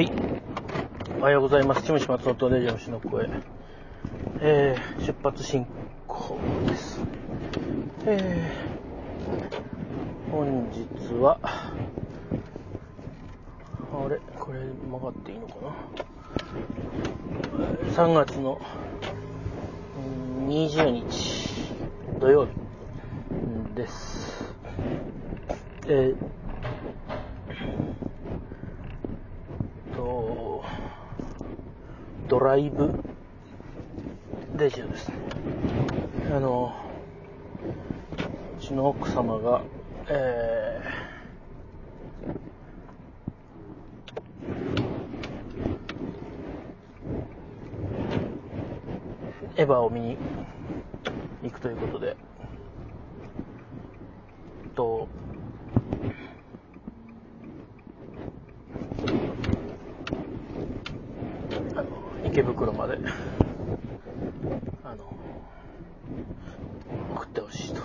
はい。おはようございます。チムシ松本レジャーの声。えー、出発進行です。えー、本日は、あれ？これ曲がっていいのかな ?3 月の20日土曜日です。えー、と、ドライブ？レジオですね。あの、うちの奥様が、えー、エヴァを見に行くということで、と、あの、池袋まで、あの、送ってほしいと。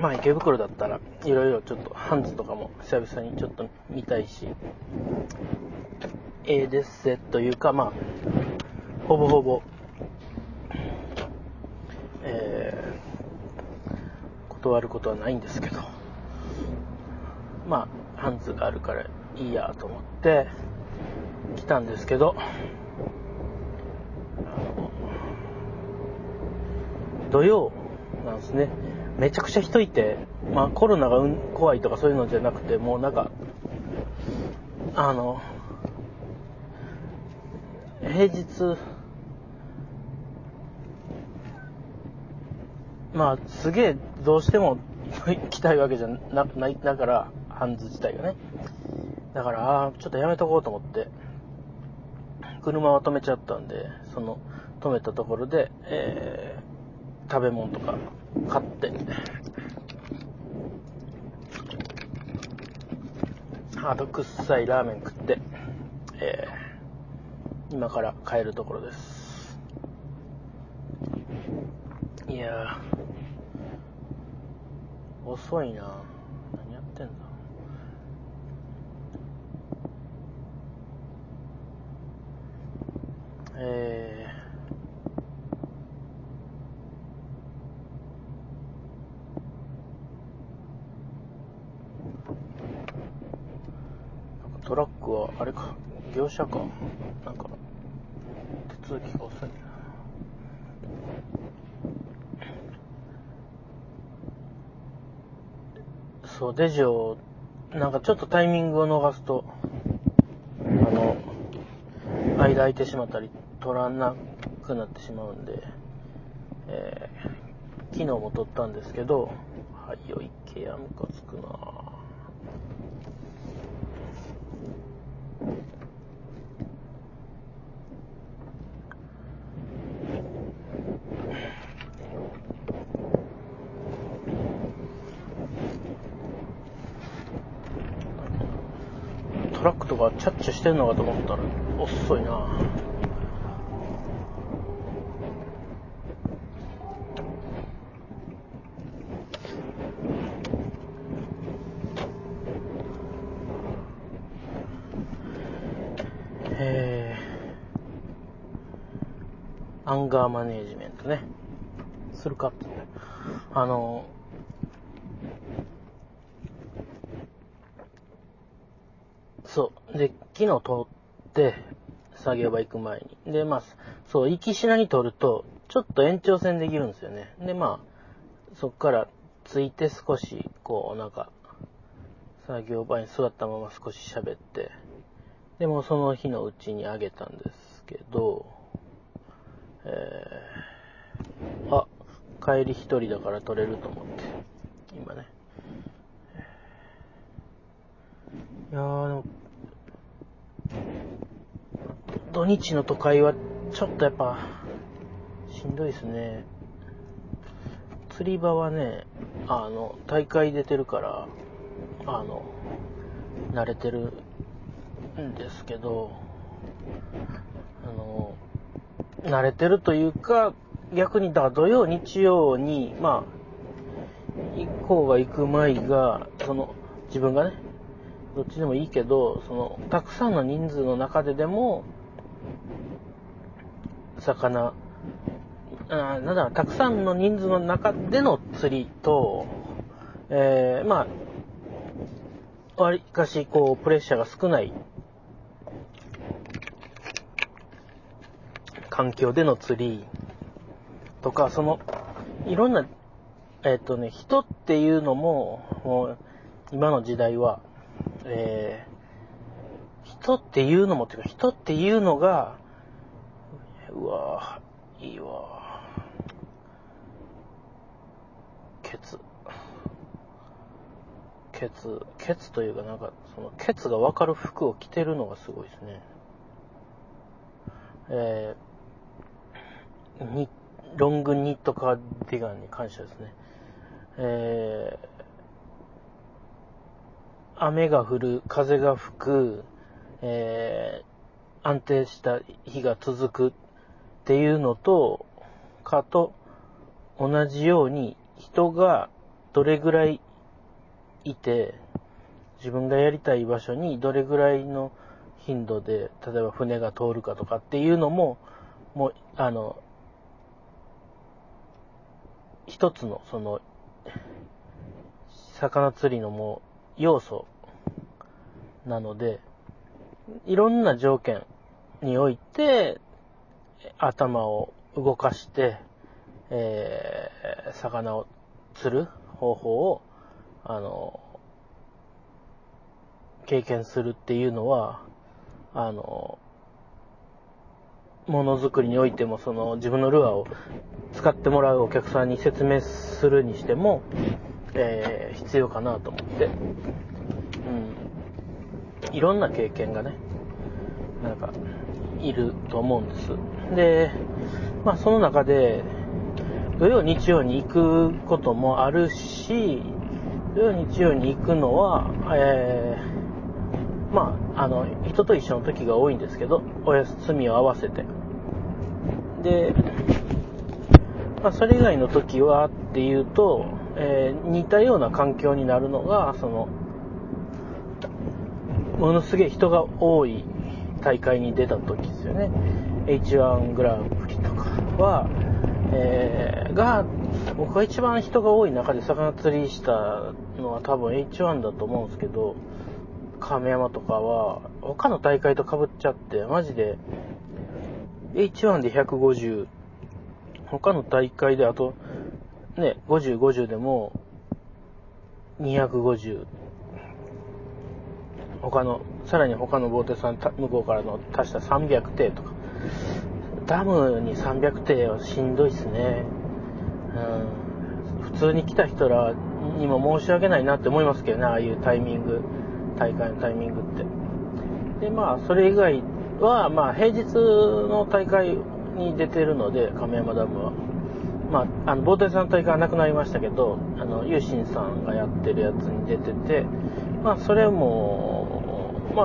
まあ池袋だったら、いろいろちょっとハンズとかも久々にちょっと見たいし、ええですせというか、まあ、ほぼほぼ、えー、断ることはないんですけど、まあ、ハンズがあるからいいやと思って来たんですけど、土曜なんですね。めちゃくちゃ人いて、まあコロナが怖いとかそういうのじゃなくて、もうなんか、あの、平日、まあすげえどうしても 行きたいわけじゃなない、だから、ハンズ自体がね。だから、あーちょっとやめとこうと思って、車は止めちゃったんで、その、止めたところで、えー、食べ物とか買って、あと、くっさいラーメン食って、えー、今から帰るところです。いや、遅いな。何やってんだ。えー、トラックは、あれか、業者か。なんか、手続きが遅いな。そう、デジを、なんかちょっとタイミングを逃すと、あの、間空いてしまったり、取らなくなってしまうんで、えー、昨日も撮ったんですけど、はいよ、池やムカつくなトラックとかチャッチしてんのかと思ったら遅いなえー、アンガーマネージメントね。するかって。あの、そう。で、昨日撮って、作業場行く前に。で、まあ、そう、行きしなに撮ると、ちょっと延長線できるんですよね。で、まあ、そっからついて少し、こう、なんか、作業場に座ったまま少し喋って、でもその日のうちにあげたんですけど、えー、あ、帰り一人だから撮れると思って、今ね。いやー、でも、土日の都会はちょっとやっぱ、しんどいですね。釣り場はね、あの、大会出てるから、あの、慣れてるんですけど、あの、慣れてるというか、逆に、だ土曜、日曜に、まあ、行こうが行く前が、その、自分がね、どっちでもいいけど、その、たくさんの人数の中ででも、魚、あなんだ、たくさんの人数の中での釣りと、えー、まあ、わりかし、こう、プレッシャーが少ない環境での釣りとか、その、いろんな、えっ、とね、人っていうのも、もう、今の時代は、えー、人っていうのも、っていうか、人っていうのが、うわぁいいわケツ。ケツ、ケツというかなんか、そのケツがわかる服を着てるのがすごいですね。えー、に、ロングニットカーディガンに感謝ですね。えー、雨が降る、風が吹く、えー、安定した日が続くっていうのと、かと同じように人がどれぐらいいて、自分がやりたい場所にどれぐらいの頻度で、例えば船が通るかとかっていうのも、もう、あの、一つの、その、魚釣りのもう、要素なので、いろんな条件において、頭を動かして、えー、魚を釣る方法を、あの、経験するっていうのは、あの、ものづくりにおいても、その自分のルアーを使ってもらうお客さんに説明するにしても、えー、必要かなと思って、いろんな経験がね、なんか、いると思うんです。で、まあその中で、土曜日曜に行くこともあるし、土曜日曜に行くのは、えー、まあ、あの、人と一緒の時が多いんですけど、お休みを合わせて。で、まあ、それ以外の時はっていうと、えー、似たような環境になるのが、その、ものすげえ人が多い大会に出た時ですよね。H1 グランプリとかは、えー、が、僕が一番人が多い中で魚釣りしたのは多分 H1 だと思うんですけど、亀山とかは、他の大会と被っちゃって、マジで、H1 で150、他の大会であと、ね、50、50でも、250、他の、さらに他のボーテさん、向こうからの足した300艇とか、ダムに300艇はしんどいっすね。うん。普通に来た人らにも申し訳ないなって思いますけどね、ああいうタイミング、大会のタイミングって。で、まあ、それ以外は、まあ、平日の大会に出てるので、亀山ダムは。まあ、あの、ボーテさんの大会はなくなりましたけど、あの、ユーシンさんがやってるやつに出てて、まあ、それも、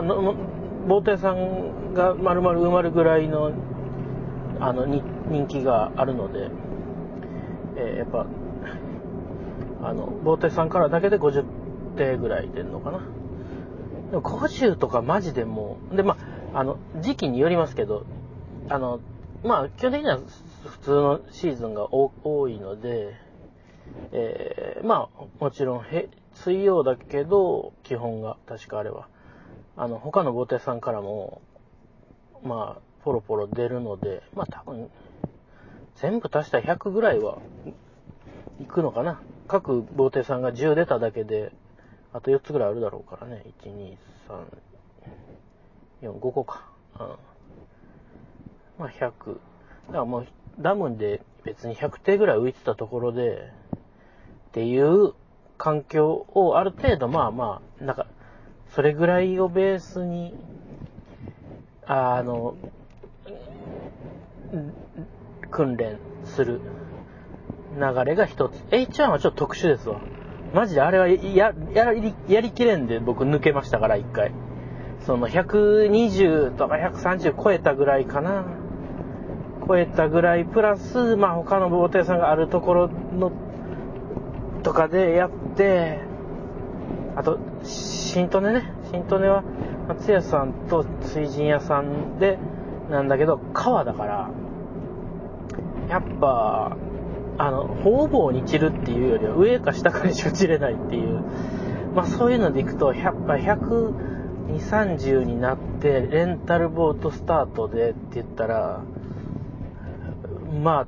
まあ、ボーテさんが丸々埋まるぐらいの、あの、人気があるので、えー、やっぱ、あの、ボーテさんからだけで50手ぐらい出るのかな。でも50とかマジでもう、で、まあ、あの、時期によりますけど、あの、まあ、基本的には普通のシーズンが多いので、えー、まあ、もちろん、へ、水曜だけど、基本が、確かあれは。あの、他のボテさんからも、まあ、ポロポロ出るので、まあ多分、全部足したら100ぐらいは、いくのかな。各ボテさんが10出ただけで、あと4つぐらいあるだろうからね。1、2、3、4、5個か。うん。まあ100。だからもう、ダムで別に100手ぐらい浮いてたところで、っていう環境をある程度まあまあ、なんか、それぐらいをベースに、あの、訓練する流れが一つ。H1 はちょっと特殊ですわ。マジであれはや、やり、やりきれんで僕抜けましたから、一回。その120とか130超えたぐらいかな。超えたぐらい、プラス、まあ他のボーテさんがあるところのとかでやって、あと、新利根ね。新利根は、松屋さんと水神屋さんで、なんだけど、川だから、やっぱ、あの、方々に散るっていうよりは上か下かにしか散れないっていう、まあそういうのでいくと、やっぱ120、30になって、レンタルボートスタートでって言ったら、まあ、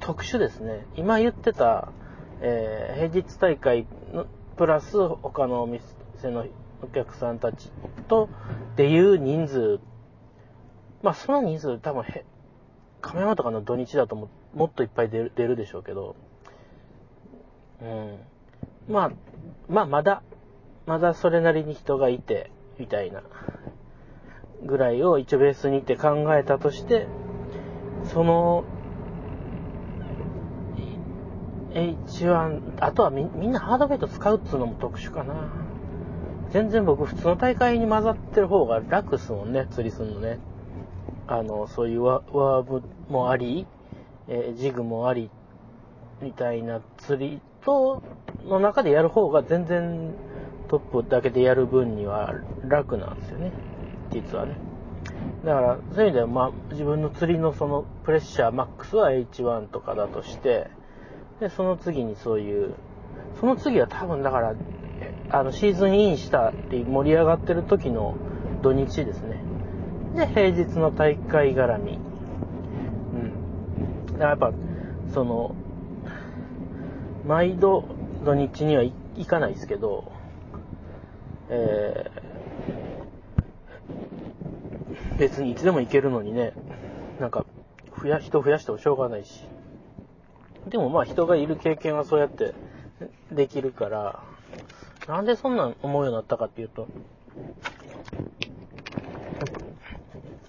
特殊ですね。今言ってた、えー、平日大会のプラス他のお店のお客さんたちとっていう人数、まあその人数多分へ、亀山とかの土日だとももっといっぱい出る出るでしょうけど、うん。まあ、まあまだ、まだそれなりに人がいて、みたいな、ぐらいを一応ベースにって考えたとして、その、H1、あとはみみんなハードベイト使うっつうのも特殊かな。全然僕普通の大会に混ざってる方が楽っすもんね、釣りすんのね。あの、そういうワーブもあり、えー、ジグもあり、みたいな釣りと、の中でやる方が全然トップだけでやる分には楽なんですよね。実はね。だから、そういう意味では、まあ、自分の釣りのそのプレッシャーマックスは H1 とかだとして、で、その次にそういう、その次は多分だから、あの、シーズンインしたって盛り上がってる時の土日ですね。で、平日の大会絡み。うん。だからやっぱ、その、毎度土日には行かないですけど、えー、別にいつでも行けるのにね、なんか、増や、人増やしてもしょうがないし。でもまあ人がいる経験はそうやってできるから、なんでそんなん思うようになったかっていうと、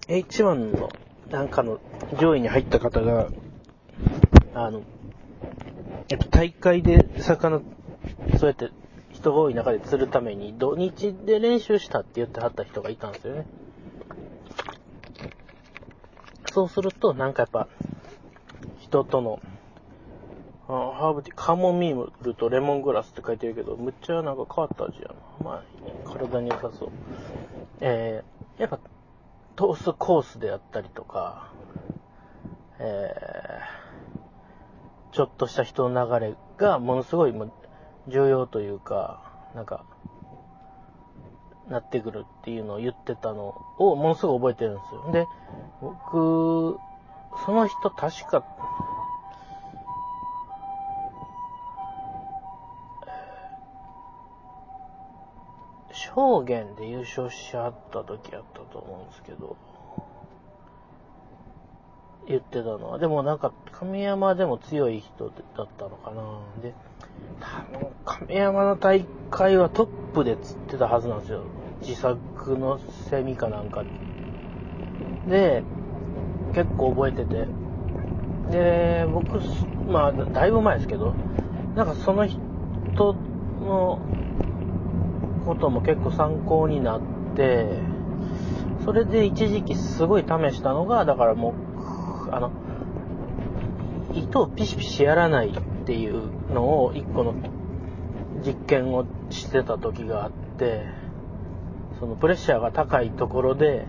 H1 のなんかの上位に入った方が、あの、えっと、大会で魚、そうやって人が多い中で釣るために土日で練習したって言ってはった人がいたんですよね。そうすると、なんかやっぱ、人との、あハーブティー、カモミールとレモングラスって書いてるけど、むっちゃなんか変わった味やな。まあ、体に良さそう。えー、やっぱ、トースコースであったりとか、えー、ちょっとした人の流れがものすごい重要というか、なんか、なってくるっていうのを言ってたのをものすごい覚えてるんですよ。で、僕、その人確か、証言で優勝しはった時やったと思うんですけど、言ってたのは、でもなんか神山でも強い人だったのかな。で、多分亀山の大会はトップで釣ってたはずなんですよ。自作のセミかなんかで、結構覚えてて。で、僕、まあ、だいぶ前ですけど、なんかその人のことも結構参考になって、それで一時期すごい試したのが、だからもう、あの、糸をピシピシやらないっていうのを一個の実験をしてた時があって、そのプレッシャーが高いところで、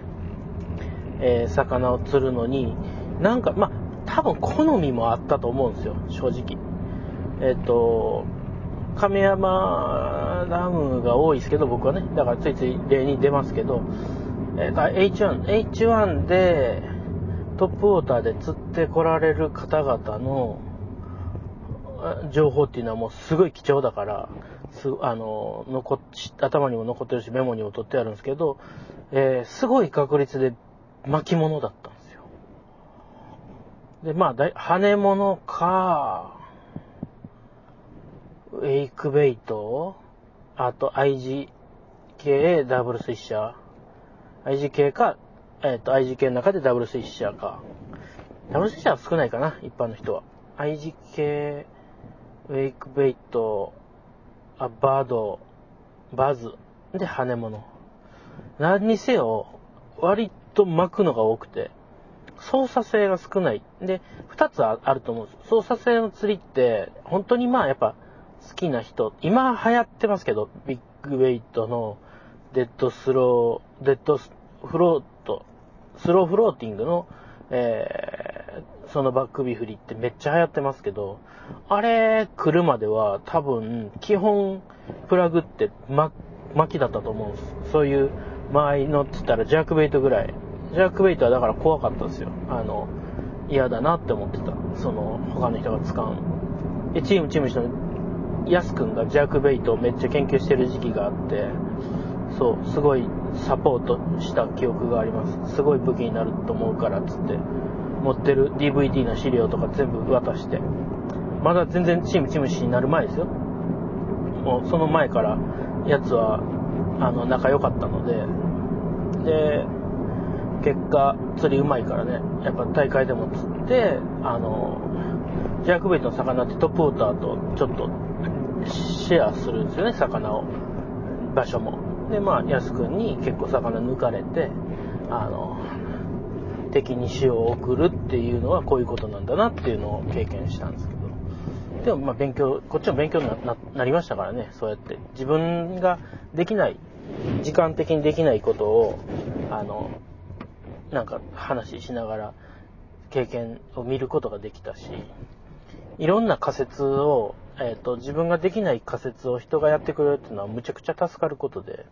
えー、魚を釣るのに、なんか、まあ、多分好みもあったと思うんですよ、正直。えっ、ー、と、亀山ダムが多いですけど、僕はね、だからついつい例に出ますけど、えー、H1、H1 でトップウォーターで釣ってこられる方々の、情報っていうのはもうすごい貴重だから、すあの残頭にも残ってるしメモにも取ってあるんですけど、えー、すごい確率で巻物だったんですよ。で、まあ、だ羽物か、ウェイクベイト、あと IG 系ダブルスイッシャー、IG 系か、えっ、ー、と IG 系の中でダブルスイッシャーか。ダブルスイッシャーは少ないかな、一般の人は。IG 系ウェイクベイト、あバード、バズ、で、羽物。何にせよ、割と巻くのが多くて、操作性が少ない。で、二つあると思うんです。操作性の釣りって、本当にまあやっぱ、好きな人、今流行ってますけど、ビッグベイトのデッドスロー、デッドフロート、スローフローティングの、えー、そのバックビフリってめっちゃ流行ってますけど、あれ来るまでは多分、基本、プラグって巻きだったと思うんです。そういう間合いのって言ったらジャークベイトぐらい。ジャークベイトはだから怖かったですよ。あの、嫌だなって思ってた。その、他の人が使うで、チームチームの、ス君がジャークベイトをめっちゃ研究してる時期があって、そう、すごいサポートした記憶があります。すごい武器になると思うから、つって、持ってる DVD の資料とか全部渡して、まだ全然チームチームシになる前ですよ。もうその前から、やつは、あの、仲良かったので、で、結果、釣りうまいからね、やっぱ大会でも釣って、あの、ジャークベイトの魚ってトップウォーターとちょっとシェアするんですよね、魚を。場所も。で、まあ、安くんに結構魚抜かれて、あの、敵に塩を送るっていうのはこういうことなんだなっていうのを経験したんですけど。でも、まあ、勉強、こっちも勉強にななりましたからね、そうやって。自分ができない、時間的にできないことを、あの、なんか話しながら経験を見ることができたし、いろんな仮説をえっ、ー、と、自分ができない仮説を人がやってくれるっていうのはむちゃくちゃ助かることで、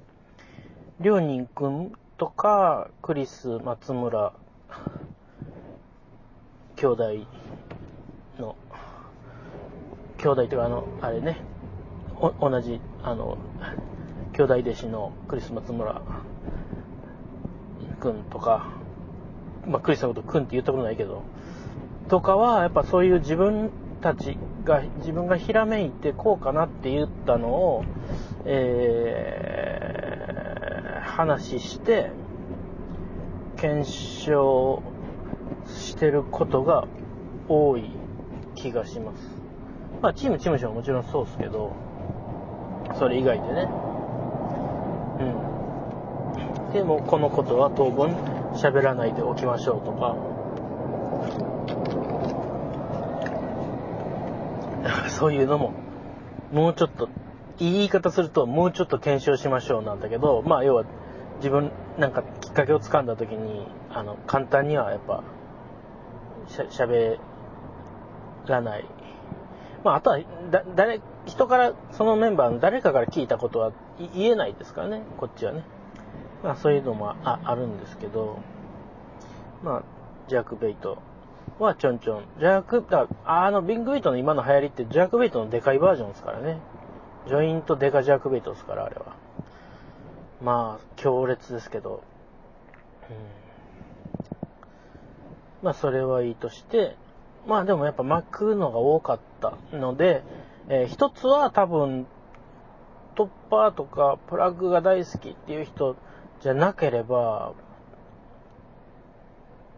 りょうにんくんとか、クリス、松村、兄弟の、兄弟というか、あの、あれね、同じ、あの、兄弟弟子のクリス・松村くんとか、まあ、クリスのことくんって言ったことないけど、とかは、やっぱそういう自分たちが、自分がひらめいてこうかなって言ったのを、えー、話して、検証してることが多い気がします。まあ、チーム、チームショはもちろんそうですけど、それ以外でね。うん。でも、このことは当分喋らないでおきましょうとか、そういうのも、もうちょっと、言い方すると、もうちょっと検証しましょうなんだけど、まあ、要は、自分、なんか、きっかけをつかんだ時に、あの、簡単にはやっぱ、しゃ、喋らない。まあ、あとは、だ、誰、人から、そのメンバーの誰かから聞いたことは言えないですからね、こっちはね。まあ、そういうのもああるんですけど、まあ、ジャック・ベイトはちょんちょん。ジャーク、だあの、ビッグベイトの今の流行りってジャークベイトのデカいバージョンですからね。ジョイントデカジャークベイトですから、あれは。まあ、強烈ですけど。うん。まあ、それはいいとして、まあでもやっぱ巻くのが多かったので、えー、一つは多分、トッパーとかプラグが大好きっていう人じゃなければ、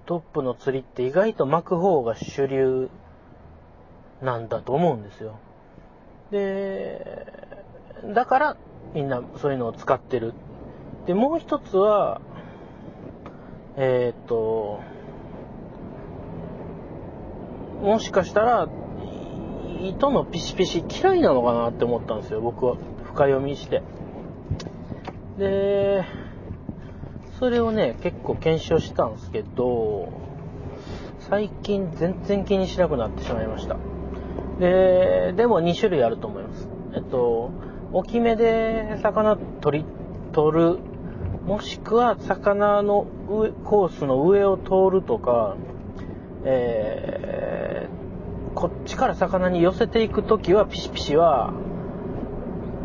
トップの釣りって意外と巻く方が主流なんだと思うんですよ。で、だからみんなそういうのを使ってる。で、もう一つは、えっ、と、もしかしたら、糸のピシピシ嫌いなのかなって思ったんですよ、僕は。深読みして。で、それをね、結構検証したんですけど、最近全然気にしなくなってしまいました。で、でも2種類あると思います。えっと、大きめで魚取り、取る、もしくは魚の上、コースの上を通るとか、えー、こっちから魚に寄せていくときはピシピシは、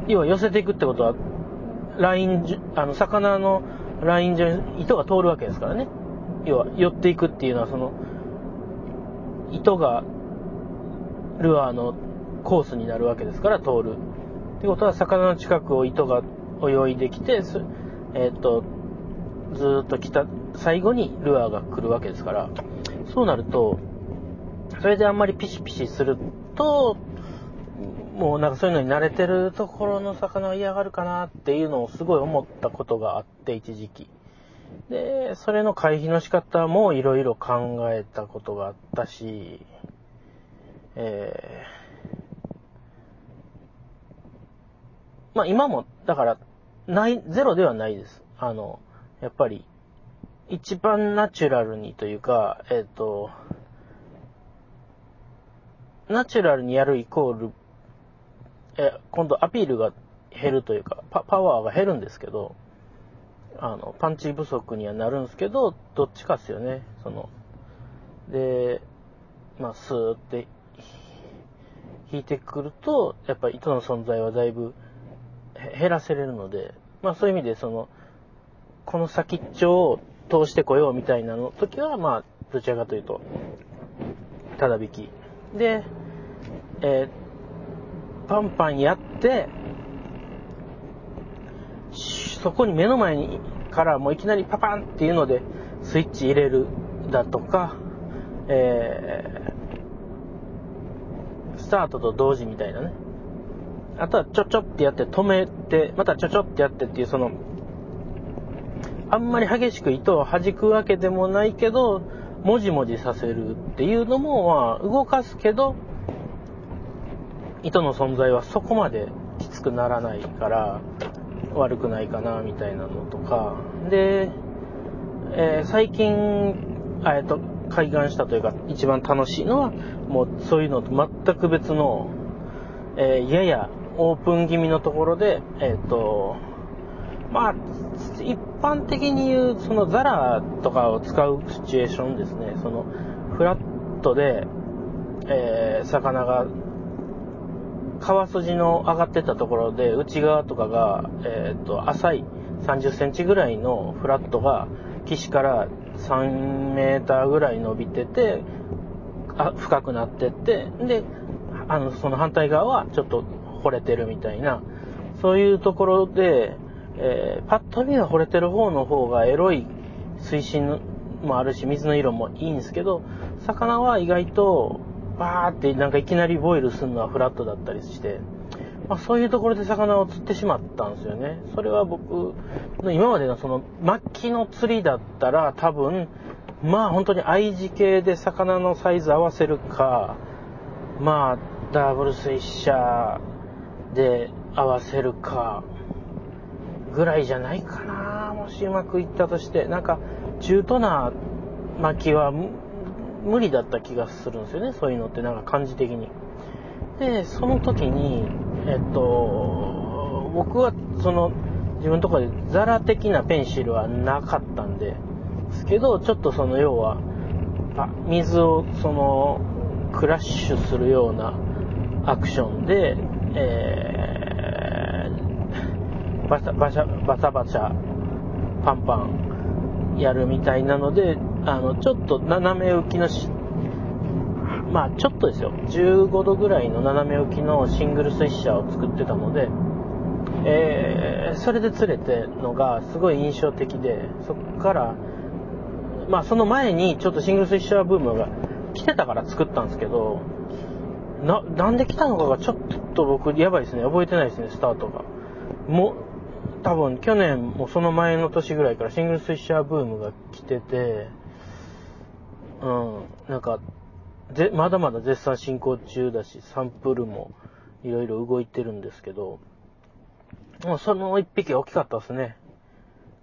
要は寄せていくってことは、ライン、あの、魚のライン上に糸が通るわけですからね。要は、寄っていくっていうのは、その、糸がルアーのコースになるわけですから、通る。ってことは、魚の近くを糸が泳いできて、えっ、と、ずっと来た、最後にルアーが来るわけですから、そうなると、それであんまりピシピシすると、もうなんかそういうのに慣れてるところの魚は嫌がるかなっていうのをすごい思ったことがあって一時期。で、それの回避の仕方もいろいろ考えたことがあったし、えまあ今も、だから、ない、ゼロではないです。あの、やっぱり、一番ナチュラルにというか、えっ、ー、と、ナチュラルにやるイコール、え、今度アピールが減るというか、パパワーが減るんですけど、あの、パンチ不足にはなるんですけど、どっちかっすよね。その、で、まあ、スーって引いてくると、やっぱ糸の存在はだいぶ減らせれるので、まあそういう意味で、その、この先っちょを通してこようみたいなの時は、まあ、どちらかというと、ただ引き。で、えー、パンパンやって、そこに目の前にからもういきなりパパンっていうのでスイッチ入れるだとか、えー、スタートと同時みたいなね。あとはちょちょってやって止めて、またちょちょってやってっていうその、あんまり激しく糸を弾くわけでもないけど、もじもじさせるっていうのも、まあ、動かすけど、糸の存在はそこまできつくならないから、悪くないかな、みたいなのとか。で、えー、最近、えっと、開眼したというか、一番楽しいのは、もうそういうのと全く別の、えー、ややオープン気味のところで、えっ、ー、と、まあ、一般的に言う、そのザラとかを使うシチュエーションですね。その、フラットで、えー、魚が、川筋の上がってたところで、内側とかが、えっ、ー、と、浅い30センチぐらいのフラットが、岸から3メーターぐらい伸びてて、あ深くなってって、で、あの、その反対側はちょっと惚れてるみたいな、そういうところで、えー、パッと見は惚れてる方の方がエロい水深もあるし、水の色もいいんですけど、魚は意外と、バーってなんかいきなりボイルするのはフラットだったりして、まあ、そういうところで魚を釣ってしまったんですよね。それは僕の今までのその末期の釣りだったら多分、まあ本当に I 字系で魚のサイズ合わせるか、まあダブルスイッシャーで合わせるか、ぐらいじゃないかなもしうまくいったとして。なんか、中途な巻きは無理だった気がするんですよね。そういうのってなんか感じ的に。で、その時に、えっと、僕はその自分ところでザラ的なペンシルはなかったんで、ですけど、ちょっとその要は、あ水をそのクラッシュするようなアクションで、えバサバシャ、バサバシャ、パンパンやるみたいなので、あの、ちょっと斜め浮きのし、まあちょっとですよ、15度ぐらいの斜め浮きのシングルスイッシャーを作ってたので、えー、それで釣れてのがすごい印象的で、そっから、まあその前にちょっとシングルスイッシャーブームが来てたから作ったんですけど、な、なんで来たのかがちょっと僕やばいですね。覚えてないですね、スタートが。も、多分去年もその前の年ぐらいからシングルスイッシャーブームが来てて、うん、なんか、ぜ、まだまだ絶賛進行中だし、サンプルもいろいろ動いてるんですけど、もうその一匹大きかったですね。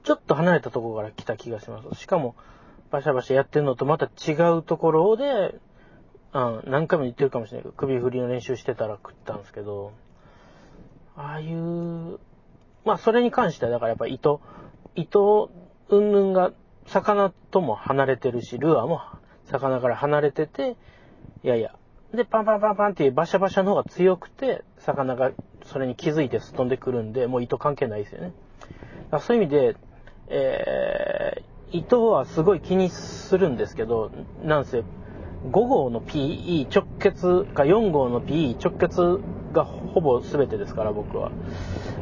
ちょっと離れたとこから来た気がします。しかも、バシャバシャやってるのとまた違うところで、うん、何回も言ってるかもしれないけど、首振りの練習してたら食ったんですけど、ああいうまあ、それに関しては、だからやっぱ糸、糸、うんぬんが、魚とも離れてるし、ルアーも魚から離れてて、いやいや。で、パンパンパンパンっていうバシャバシャの方が強くて、魚がそれに気づいてすっ飛んでくるんで、もう糸関係ないですよね。だそういう意味で、えー、糸はすごい気にするんですけど、なんせ、5号の PE 直結か4号の PE 直結がほぼ全てですから、僕は。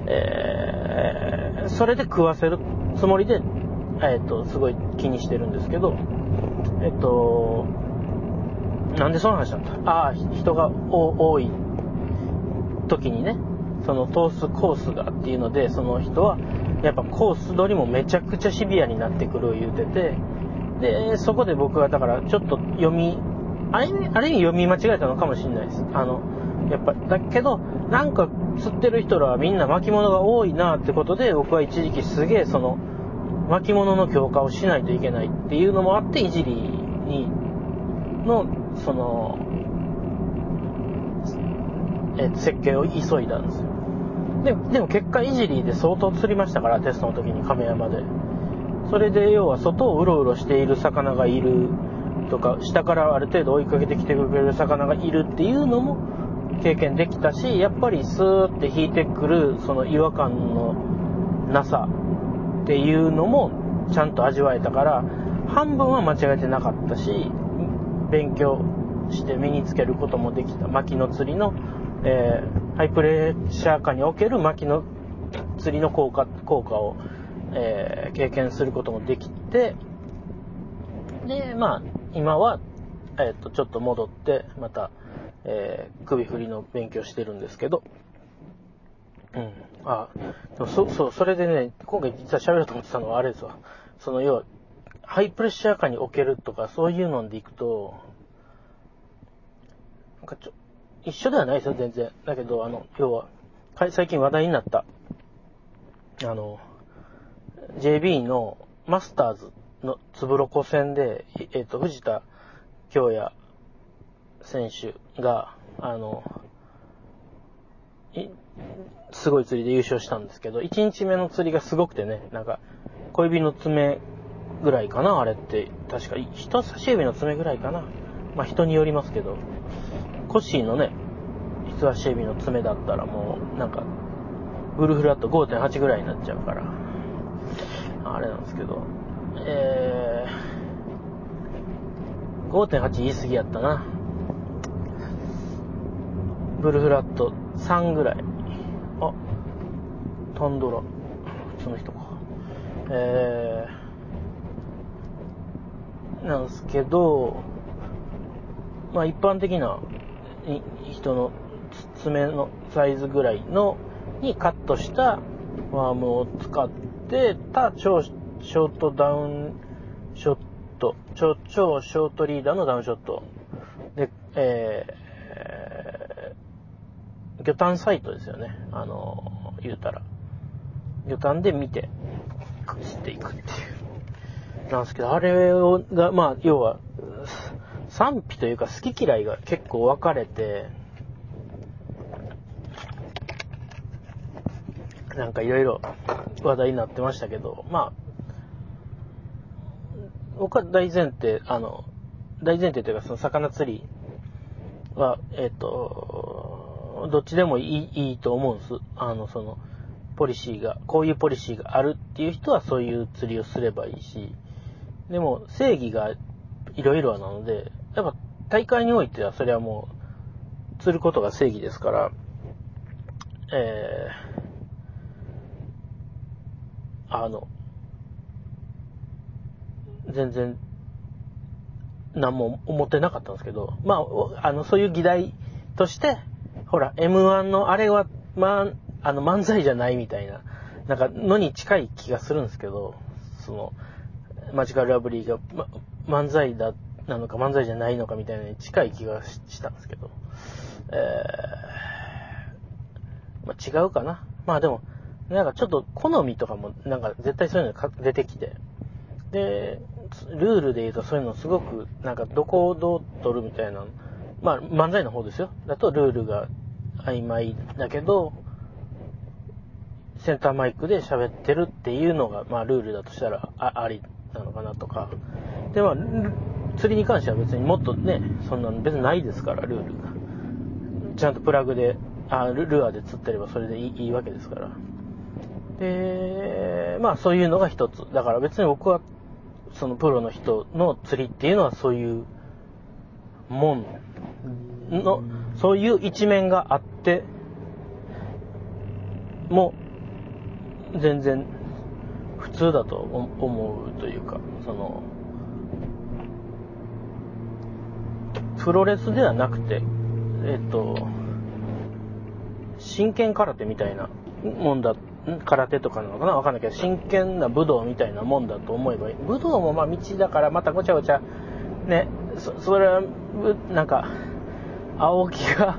えー、それで食わせるつもりで、えっ、ー、と、すごい気にしてるんですけど、えっ、ー、と、なんでその話なんだああ、人が多い。時にね、その通すコースがっていうので、その人は、やっぱコース取りもめちゃくちゃシビアになってくる言うてて、で、そこで僕はだからちょっと読み、あれ、あれに読み間違えたのかもしれないです。あの、やっぱ、だけど、なんか釣ってる人らはみんな巻物が多いなってことで、僕は一時期すげえその、巻物の強化をしないといけないっていうのもあって、いじりに、の、その、え設計を急いだんですよ。ででも結果いじりで相当釣りましたから、テストの時に亀山で。それで要は外をうろうろしている魚がいるとか、下からある程度追いかけてきてくれる魚がいるっていうのも経験できたし、やっぱりスーって引いてくるその違和感のなさっていうのもちゃんと味わえたから、半分は間違えてなかったし、勉強して身につけることもできた。薪の釣りの、えー、ハイプレッシャー下における薪の釣りの効果、効果を、えー、経験することもできて、で、まあ、今は、えっ、と、ちょっと戻って、また、えー、首振りの勉強してるんですけど、うん。あ、でもそ、そう、それでね、今回実は喋ろうと思ってたのはあれですわ。その、要は、ハイプレッシャー下に置けるとか、そういうのでいくと、なんかちょ、一緒ではないですよ、全然。だけど、あの、要は、最近話題になった、あの、JB のマスターズのつぶろこ戦で、えっ、ー、と、藤田京也選手が、あの、すごい釣りで優勝したんですけど、1日目の釣りがすごくてね、なんか、小指の爪ぐらいかな、あれって。確か、人差し指の爪ぐらいかな。まあ人によりますけど、コッシーのね、人差し指の爪だったらもう、なんか、ブルフラット5.8ぐらいになっちゃうから、あれなんですけど、えー、5.8言い過ぎやったな。ブルフラット3ぐらい。あ、タンドラ。普通の人か。えー、なんですけど、まあ一般的な人の爪のサイズぐらいのにカットしたワームを使ってた超ショートダウンショット、超ショートリーダーのダウンショットで、えー、魚探サイトですよね。あの、言うたら。魚探で見て、知っていくっていう。なんですけど、あれをが、まあ、要は、賛否というか好き嫌いが結構分かれて、なんかいろいろ話題になってましたけど、まあ、僕は大前提、あの、大前提というかその魚釣りは、えっ、ー、と、どっちでもいいいいと思うんです。あの、その、ポリシーが、こういうポリシーがあるっていう人はそういう釣りをすればいいし、でも正義がいろいろなので、やっぱ大会においてはそれはもう、釣ることが正義ですから、えー、あの、全然、何も思ってなかったんですけど、まあ、あの、そういう議題として、ほら、M1 のあれは、まあ、あの、漫才じゃないみたいな、なんか、のに近い気がするんですけど、その、マジカルラブリーが、ま、漫才だ、なのか漫才じゃないのかみたいなに近い気がしたんですけど、えー、まあ、違うかな。まあでも、なんかちょっと好みとかも、なんか絶対そういうのが出てきて、で、ルールで言うとそういうのすごく、なんかどこをどう取るみたいな、まあ漫才の方ですよ。だとルールが曖昧だけど、センターマイクで喋ってるっていうのが、まあルールだとしたらあありなのかなとか。で、まあ、釣りに関しては別にもっとね、そんなの別にないですから、ルールが。ちゃんとプラグで、あルルアーで釣ってればそれでいいいいわけですから。で、まあそういうのが一つ。だから別に僕はそのプロの人の釣りっていうのはそういうもんの、そういう一面があって、も全然普通だと思うというか、その、プロレスではなくて、えっと、真剣空手みたいなもんだ空手とかなのかな？わかんないけど、真剣な武道みたいなもんだと思えばいい。武道もまあ道だからまたごちゃごちゃ、ね、そ、それは、なんか、青木が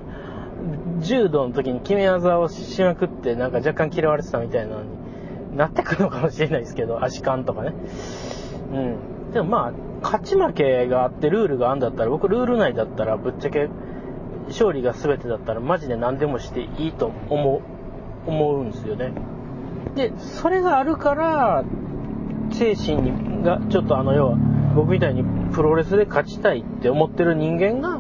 柔道の時に決め技をしまくってなんか若干嫌われてたみたいなのになってくるのかもしれないですけど、足感とかね。うん。でもまあ、勝ち負けがあってルールがあんだったら、僕ルール内だったらぶっちゃけ勝利が全てだったらマジで何でもしていいと思う、思うんですよね。で、それがあるから、精神にが、ちょっとあの、要は、僕みたいにプロレスで勝ちたいって思ってる人間が、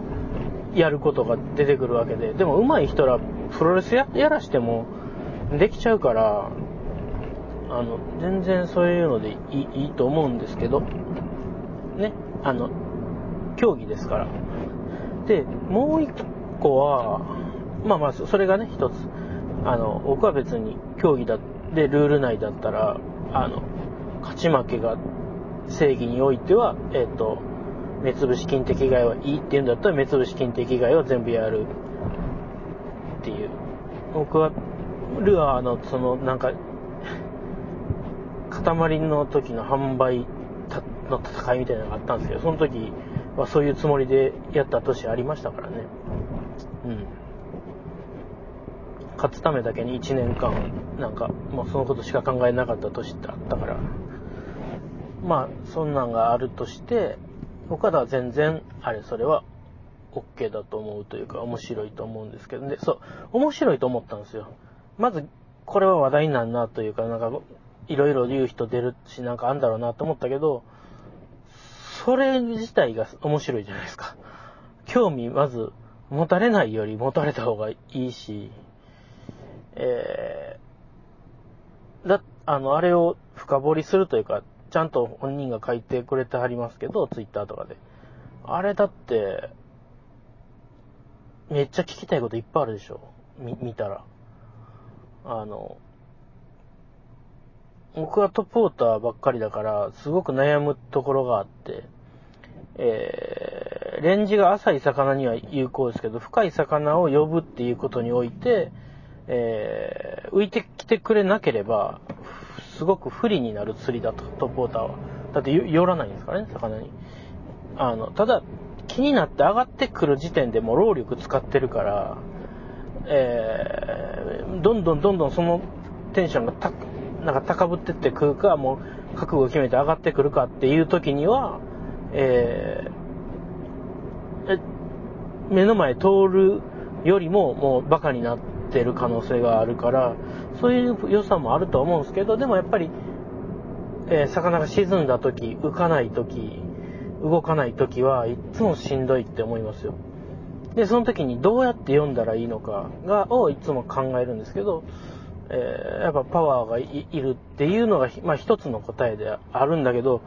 やることが出てくるわけで、でも上手い人ら、プロレスやらしても、できちゃうから、あの、全然そういうのでいいいいと思うんですけど、ね、あの、競技ですから。で、もう一個は、まあまあ、それがね、一つ。あの、僕は別に競技だ、で、ルール内だったら、あの、勝ち負けが正義においては、えっ、ー、と、目つぶし金的害はいいって言うんだったら、目つぶし金的害は全部やるっていう。僕は、ルアーの、その、なんか、塊の時の販売の戦いみたいなのがあったんですけど、その時はそういうつもりでやった年ありましたからね。うん。勝つためだけに1年間、なんか、もうそのことしか考えなかった年ってあったから、まあ、そんなんがあるとして、岡田は全然、あれ、それは、OK だと思うというか、面白いと思うんですけどね。そう、面白いと思ったんですよ。まず、これは話題になるなというか、なんか、いろいろ言う人出るし、なんかあんだろうなと思ったけど、それ自体が面白いじゃないですか。興味、まず、持たれないより持たれた方がいいし、えー、だ、あの、あれを深掘りするというか、ちゃんと本人が書いてくれてはりますけど、ツイッターとかで。あれだって、めっちゃ聞きたいこといっぱいあるでしょ。み、見たら。あの、僕はトップウォーターばっかりだから、すごく悩むところがあって、えー、レンジが浅い魚には有効ですけど、深い魚を呼ぶっていうことにおいて、えー、浮いてきてくれなければ、すごく不利になる釣りだと、トップウォーターは。だって寄らないんですからね、魚に。あの、ただ、気になって上がってくる時点でもう労力使ってるから、えー、どんどんどんどんそのテンションがたなんか高ぶってってくるか、もう覚悟を決めて上がってくるかっていう時には、えー、目の前通るよりももうバカになっててる可能性があるから、そういう良さもあると思うんですけど、でもやっぱり、えー、魚が沈んだ時、浮かない時、動かない時はいつもしんどいって思いますよ。で、その時にどうやって読んだらいいのかが、をいつも考えるんですけど、えー、やっぱパワーがいるっていうのが、まあ一つの答えであるんだけど、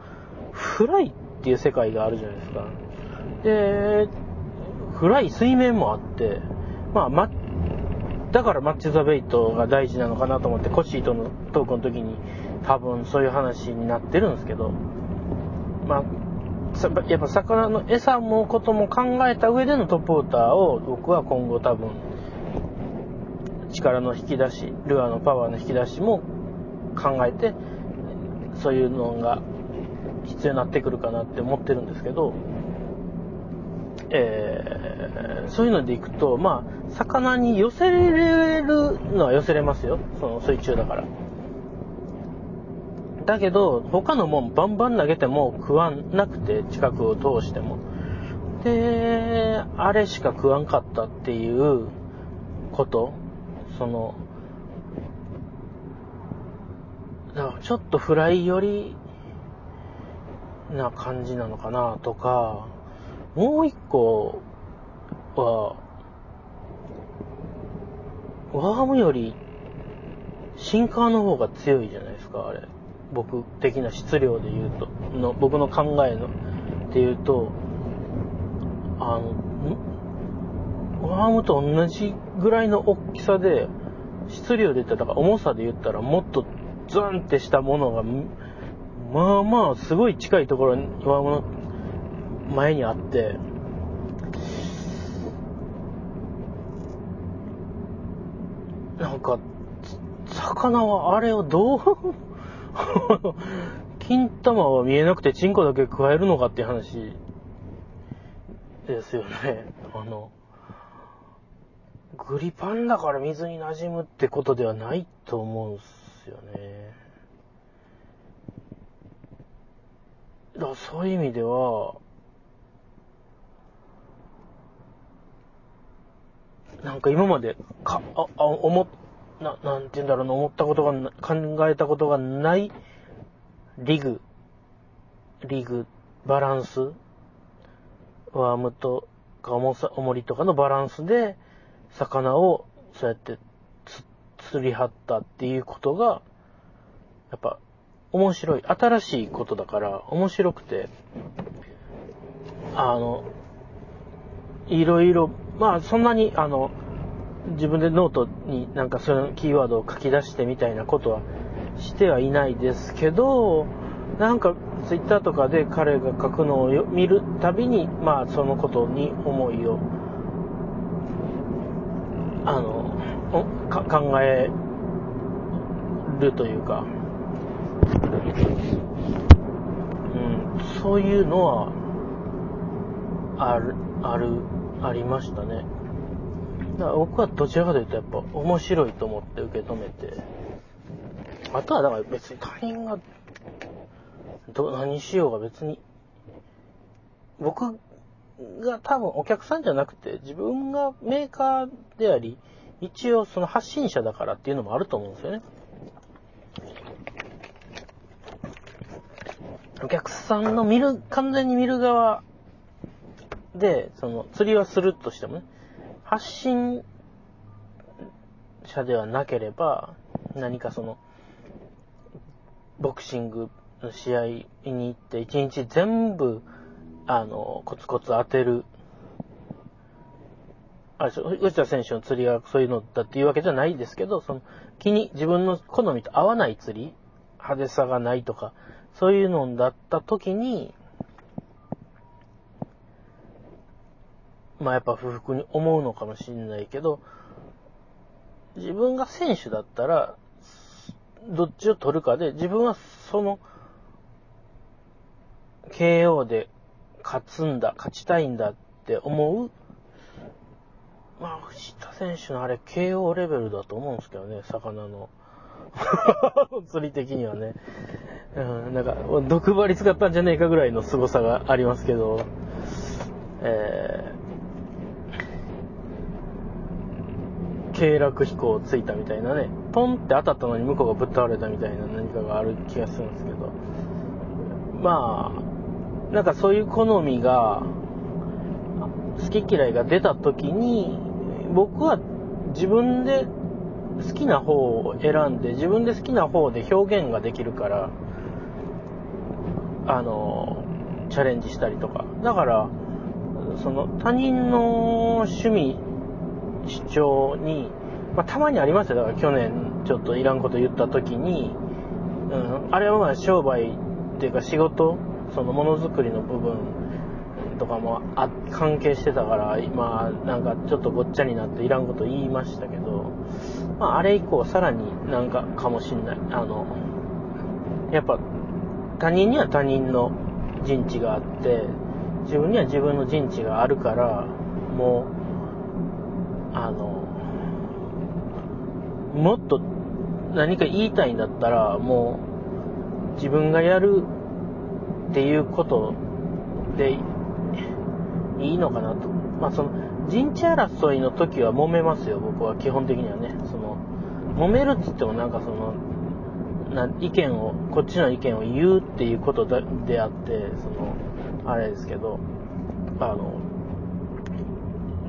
フライっていう世界があるじゃないですか。で、フライ水面もあって、まあ、ま、だからマッチ・ザ・ベイトが大事なのかなと思って、コッシーとのトークの時に多分そういう話になってるんですけど、まあ、やっぱ魚の餌もことも考えた上でのトップウォーターを僕は今後多分力の引き出し、ルアーのパワーの引き出しも考えて、そういうのが必要になってくるかなって思ってるんですけど、えー、そういうのでいくと、まあ、魚に寄せれるのは寄せれますよ。その水中だから。だけど、他のもんバンバン投げても食わなくて、近くを通しても。で、あれしか食わんかったっていうことその、ちょっとフライ寄りな感じなのかなとか、もう一個は、ワームよりシンカーの方が強いじゃないですか、あれ。僕的な質量で言うと、の僕の考えの、っていうと、あの、ワームと同じぐらいの大きさで、質量で言ったら、だから、重さで言ったら、もっとズンってしたものが、まあまあ、すごい近いところにワームの前にあって、なんか、魚はあれをどう 金玉は見えなくてチンコだけ加えるのかって話ですよね。あの、グリパンだから水に馴染むってことではないと思うんすよね。だそういう意味では、なんか今まで、か、あ、あ、思っ、な、なんて言うんだろうな、思ったことが、考えたことがない、リグ、リグ、バランス、ワームとか重さ、重りとかのバランスで、魚をそうやってつ釣り張ったっていうことが、やっぱ面白い。新しいことだから面白くて、あの、いろいろ、まあそんなにあの、自分でノートになんかそのキーワードを書き出してみたいなことはしてはいないですけど、なんかツイッターとかで彼が書くのを見るたびに、まあそのことに思いを、あの、か考えるというか、うん、そういうのは、ある、ある、ありましたね。だから僕はどちらかというとやっぱ面白いと思って受け止めて、あとはだから別に他人がど、何しようが別に、僕が多分お客さんじゃなくて自分がメーカーであり、一応その発信者だからっていうのもあると思うんですよね。お客さんの見る、完全に見る側で、その釣りはするとしてもね、発信者ではなければ、何かその、ボクシングの試合に行って、一日全部、あの、コツコツ当てる。あれ、内田選手の釣りがそういうのだっていうわけじゃないですけど、その、気に、自分の好みと合わない釣り、派手さがないとか、そういうのだった時に、まあやっぱ不服に思うのかもしれないけど、自分が選手だったら、どっちを取るかで、自分はその、KO で勝つんだ、勝ちたいんだって思う。まあ、藤田選手のあれ、KO レベルだと思うんですけどね、魚の。釣り的にはね。うん、なんか、毒針使ったんじゃねえかぐらいの凄さがありますけど、えー、経絡飛行ついたみたいなね、ポンって当たったのに向こうがぶっ倒れたみたいな何かがある気がするんですけど、まあ、なんかそういう好みが、好き嫌いが出た時に、僕は自分で好きな方を選んで、自分で好きな方で表現ができるから、あの、チャレンジしたりとか。だから、その他人の趣味、主張に、まあ、たまにありますよ。だから去年ちょっといらんこと言った時に、うん、あれはまあ商売っていうか仕事、そのものづくりの部分とかもあ関係してたから、今なんかちょっとごっちゃになっていらんこと言いましたけど、まああれ以降さらになんかかもしんない。あの、やっぱ他人には他人の陣地があって、自分には自分の陣地があるから、もう、あの、もっと何か言いたいんだったら、もう自分がやるっていうことでいいのかなと。まあその、陣地争いの時は揉めますよ、僕は基本的にはね。その、揉めるっつってもなんかその、な意見を、こっちの意見を言うっていうことでであって、その、あれですけど、あの、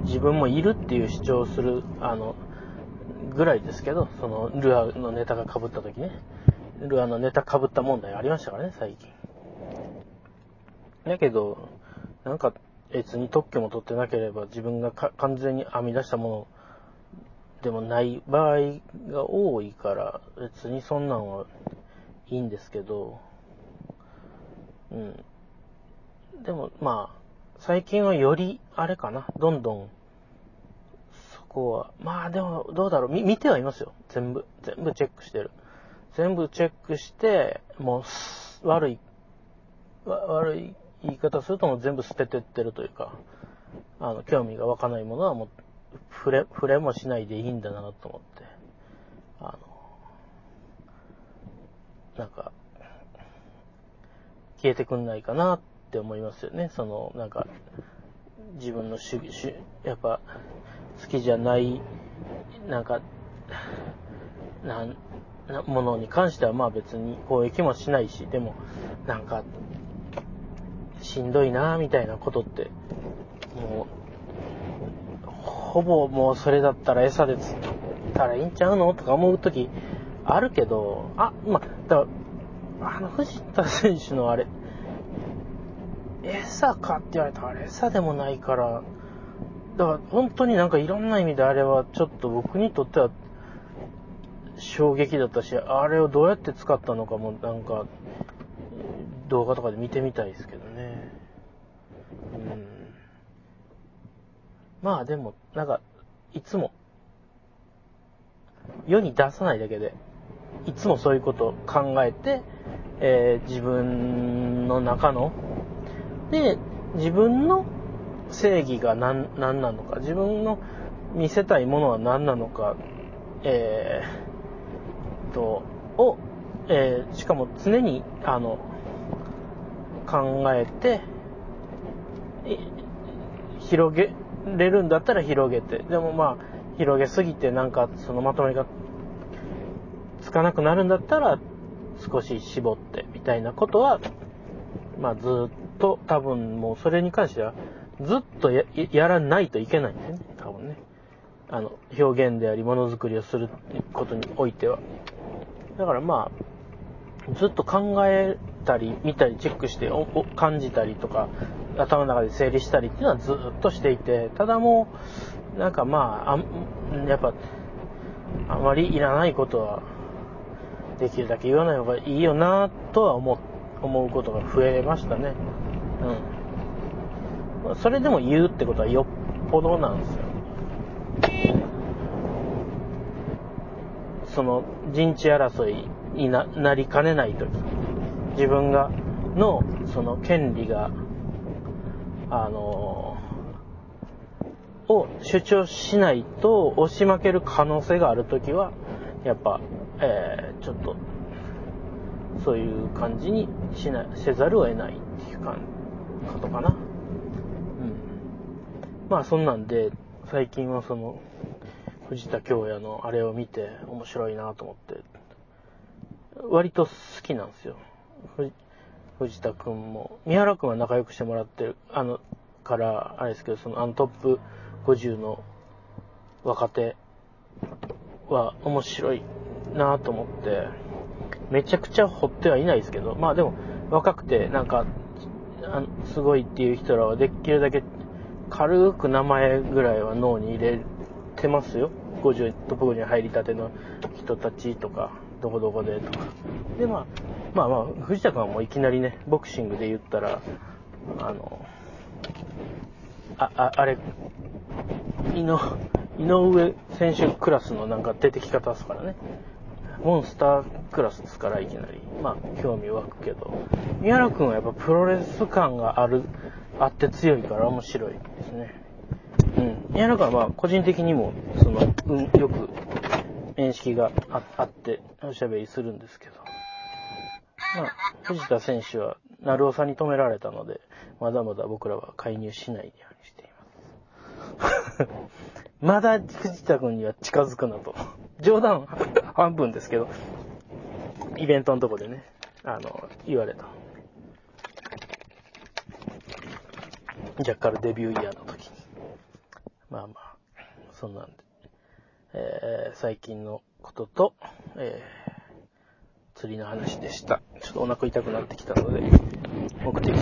自分もいるっていう主張をする、あの、ぐらいですけど、その、ルアーのネタが被った時ね。ルアーのネタ被った問題ありましたからね、最近。だけど、なんか、別に特許も取ってなければ自分が完全に編み出したものでもない場合が多いから、別にそんなんはいいんですけど、うん。でも、まあ、最近はより、あれかな、どんどん、そこは、まあでも、どうだろう、み見てはいますよ。全部、全部チェックしてる。全部チェックして、もう、悪い、悪い言い方するともう全部捨ててってるというか、あの、興味が湧かないものはもう触れ、触れもしないでいいんだなと思って、あの、なんか、消えてくんないかなっって思いますよね。その、なんか、自分の主義、やっぱ、好きじゃない、なんか、なんなものに関してはまあ別に攻撃もしないし、でも、なんか、しんどいなみたいなことって、もう、ほぼもうそれだったら餌で釣ったらいいんちゃうのとか思うときあるけど、あ、まあ、だあの藤田選手のあれ、餌かって言われたら餌でもないから、だから本当になんかいろんな意味であれはちょっと僕にとっては衝撃だったし、あれをどうやって使ったのかもなんか動画とかで見てみたいですけどね。うん。まあでも、なんか、いつも、世に出さないだけで、いつもそういうことを考えて、えー、自分の中の、で、自分の正義が何何なのか、自分の見せたいものは何なのか、えー、と、を、えー、しかも常に、あの、考えて、広げれるんだったら広げて、でもまあ、広げすぎてなんかそのまとまりがつかなくなるんだったら少し絞ってみたいなことは、まあずっとと多分もうそれに関してはずっとやらないといけないんですね、多分ね。あの、表現であり、ものづくりをすることにおいては。だからまあ、ずっと考えたり、見たり、チェックしてお、感じたりとか、頭の中で整理したりっていうのはずっとしていて、ただもう、なんかまあ、あやっぱ、あまりいらないことは、できるだけ言わない方がいいよなとは思うことが増えましたね。うん。それでも言うってことはよっぽどなんですよ。その人知争いになりかねないとき、自分が、の、その権利が、あのを主張しないと押し負ける可能性があるときは、やっぱ、えー、ちょっと、そういう感じにしな、せざるを得ないっていうか、ことかな。うんまあそんなんで、最近はその、藤田京也のあれを見て面白いなと思って、割と好きなんですよ。藤田くんも。三原くんは仲良くしてもらってる、あの、から、あれですけど、その、あのトップ50の若手は面白いなと思って、めちゃくちゃ掘ってはいないですけど、まあでも、若くて、なんか、すごいっていう人らはできるだけ軽く名前ぐらいは脳に入れてますよ。50、トップ50に入りたての人たちとか、どこどこでとか。で、まあ、まあまあ、藤田君はもういきなりね、ボクシングで言ったら、あの、あ、あ、あれ、井、上選手クラスのなんか出てき方ですからね。モンスタークラスですから、いきなり。まあ、興味湧くけど。宮原君はやっぱプロレス感があるあって強いから面白いですね。うん。いや、だからまあ、個人的にも、その、うん、よく、面識があって、おしゃべりするんですけど。まあ、藤田選手は、成尾さんに止められたので、まだまだ僕らは介入しないようにしています。まだ藤田君には近づくなと。冗談半分ですけど、イベントのとこでね、あの、言われた。ジャッカルデビューイヤーの時に。まあまあ、そんなんで。えー、最近のことと、えー、釣りの話でした。ちょっとお腹痛くなってきたので、目的